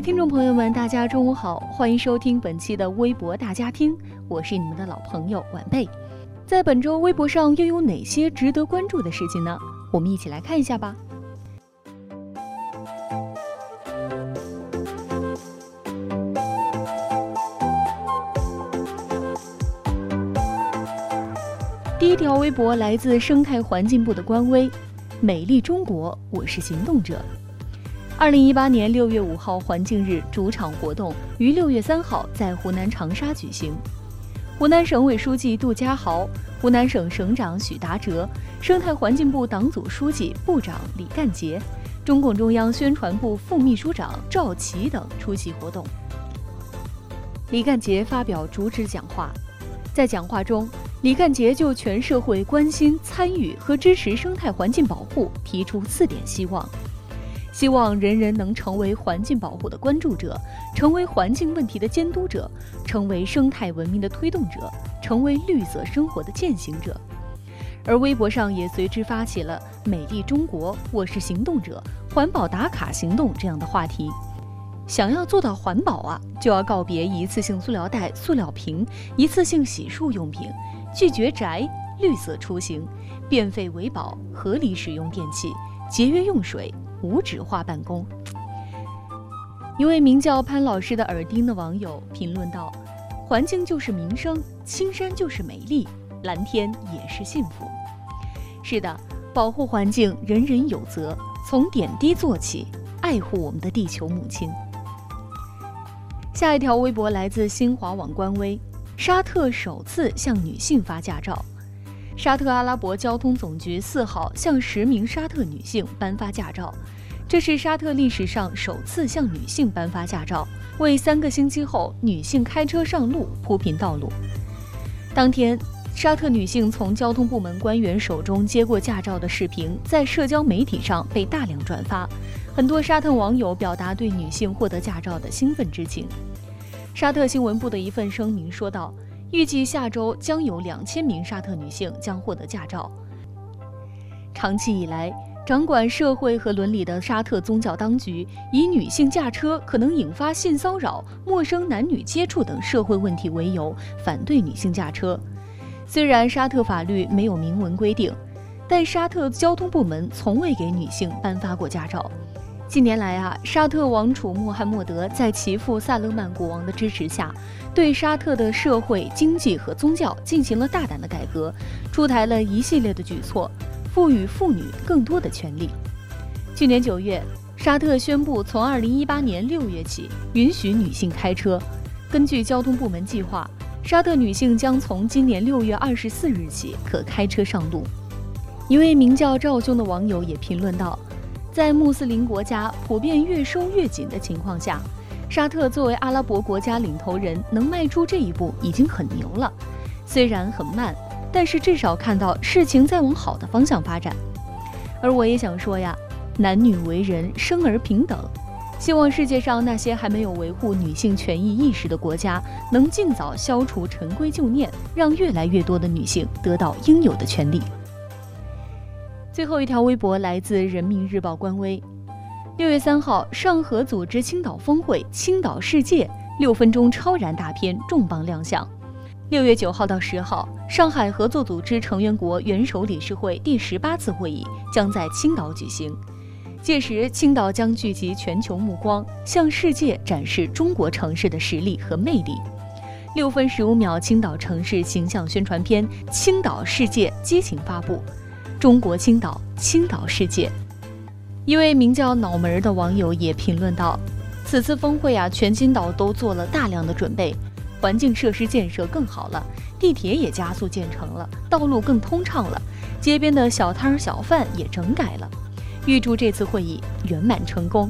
听众朋友们，大家中午好，欢迎收听本期的微博大家听，我是你们的老朋友晚辈。在本周微博上又有哪些值得关注的事情呢？我们一起来看一下吧。第一条微博来自生态环境部的官微“美丽中国，我是行动者”。二零一八年六月五号环境日主场活动于六月三号在湖南长沙举行。湖南省委书记杜家豪、湖南省省长许达哲、生态环境部党组书记、部长李干杰、中共中央宣传部副秘书长赵奇等出席活动。李干杰发表主旨讲话，在讲话中。李干杰就全社会关心、参与和支持生态环境保护提出四点希望：希望人人能成为环境保护的关注者，成为环境问题的监督者，成为生态文明的推动者，成为绿色生活的践行者。而微博上也随之发起了“美丽中国，我是行动者”环保打卡行动这样的话题。想要做到环保啊，就要告别一次性塑料袋、塑料瓶、一次性洗漱用品。拒绝宅，绿色出行，变废为宝，合理使用电器，节约用水，无纸化办公。一位名叫潘老师的耳钉的网友评论道：“环境就是民生，青山就是美丽，蓝天也是幸福。”是的，保护环境人人有责，从点滴做起，爱护我们的地球母亲。下一条微博来自新华网官微。沙特首次向女性发驾照。沙特阿拉伯交通总局四号向十名沙特女性颁发驾照，这是沙特历史上首次向女性颁发驾照，为三个星期后女性开车上路铺平道路。当天，沙特女性从交通部门官员手中接过驾照的视频在社交媒体上被大量转发，很多沙特网友表达对女性获得驾照的兴奋之情。沙特新闻部的一份声明说道：“预计下周将有两千名沙特女性将获得驾照。”长期以来，掌管社会和伦理的沙特宗教当局以女性驾车可能引发性骚扰、陌生男女接触等社会问题为由，反对女性驾车。虽然沙特法律没有明文规定，但沙特交通部门从未给女性颁发过驾照。近年来啊，沙特王储穆罕默德在其父萨勒曼国王的支持下，对沙特的社会、经济和宗教进行了大胆的改革，出台了一系列的举措，赋予妇女更多的权利。去年九月，沙特宣布从二零一八年六月起允许女性开车。根据交通部门计划，沙特女性将从今年六月二十四日起可开车上路。一位名叫赵兄的网友也评论道。在穆斯林国家普遍越收越紧的情况下，沙特作为阿拉伯国家领头人，能迈出这一步已经很牛了。虽然很慢，但是至少看到事情在往好的方向发展。而我也想说呀，男女为人，生而平等。希望世界上那些还没有维护女性权益意识的国家，能尽早消除陈规旧念，让越来越多的女性得到应有的权利。最后一条微博来自人民日报官微。六月三号，上合组织青岛峰会“青岛世界”六分钟超燃大片重磅亮相。六月九号到十号，上海合作组织成员国元首理事会第十八次会议将在青岛举行。届时，青岛将聚集全球目光，向世界展示中国城市的实力和魅力。六分十五秒，青岛城市形象宣传片《青岛世界》激情发布。中国青岛，青岛世界。一位名叫脑门儿的网友也评论道：“此次峰会啊，全青岛都做了大量的准备，环境设施建设更好了，地铁也加速建成了，道路更通畅了，街边的小摊儿小贩也整改了。预祝这次会议圆满成功，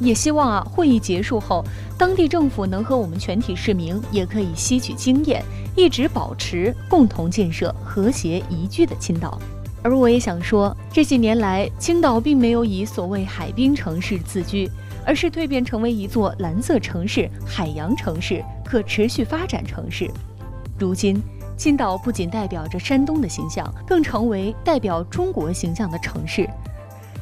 也希望啊会议结束后，当地政府能和我们全体市民也可以吸取经验，一直保持共同建设和谐宜居的青岛。而我也想说，这些年来，青岛并没有以所谓海滨城市自居，而是蜕变成为一座蓝色城市、海洋城市、可持续发展城市。如今，青岛不仅代表着山东的形象，更成为代表中国形象的城市。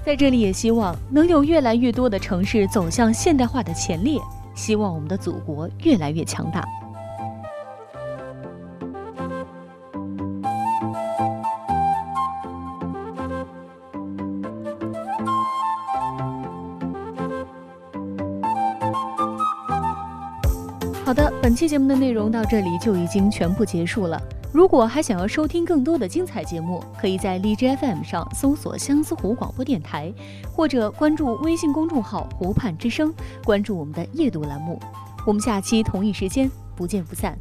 在这里，也希望能有越来越多的城市走向现代化的前列，希望我们的祖国越来越强大。好的，本期节目的内容到这里就已经全部结束了。如果还想要收听更多的精彩节目，可以在荔枝 FM 上搜索相思湖广播电台，或者关注微信公众号“湖畔之声”，关注我们的夜读栏目。我们下期同一时间不见不散。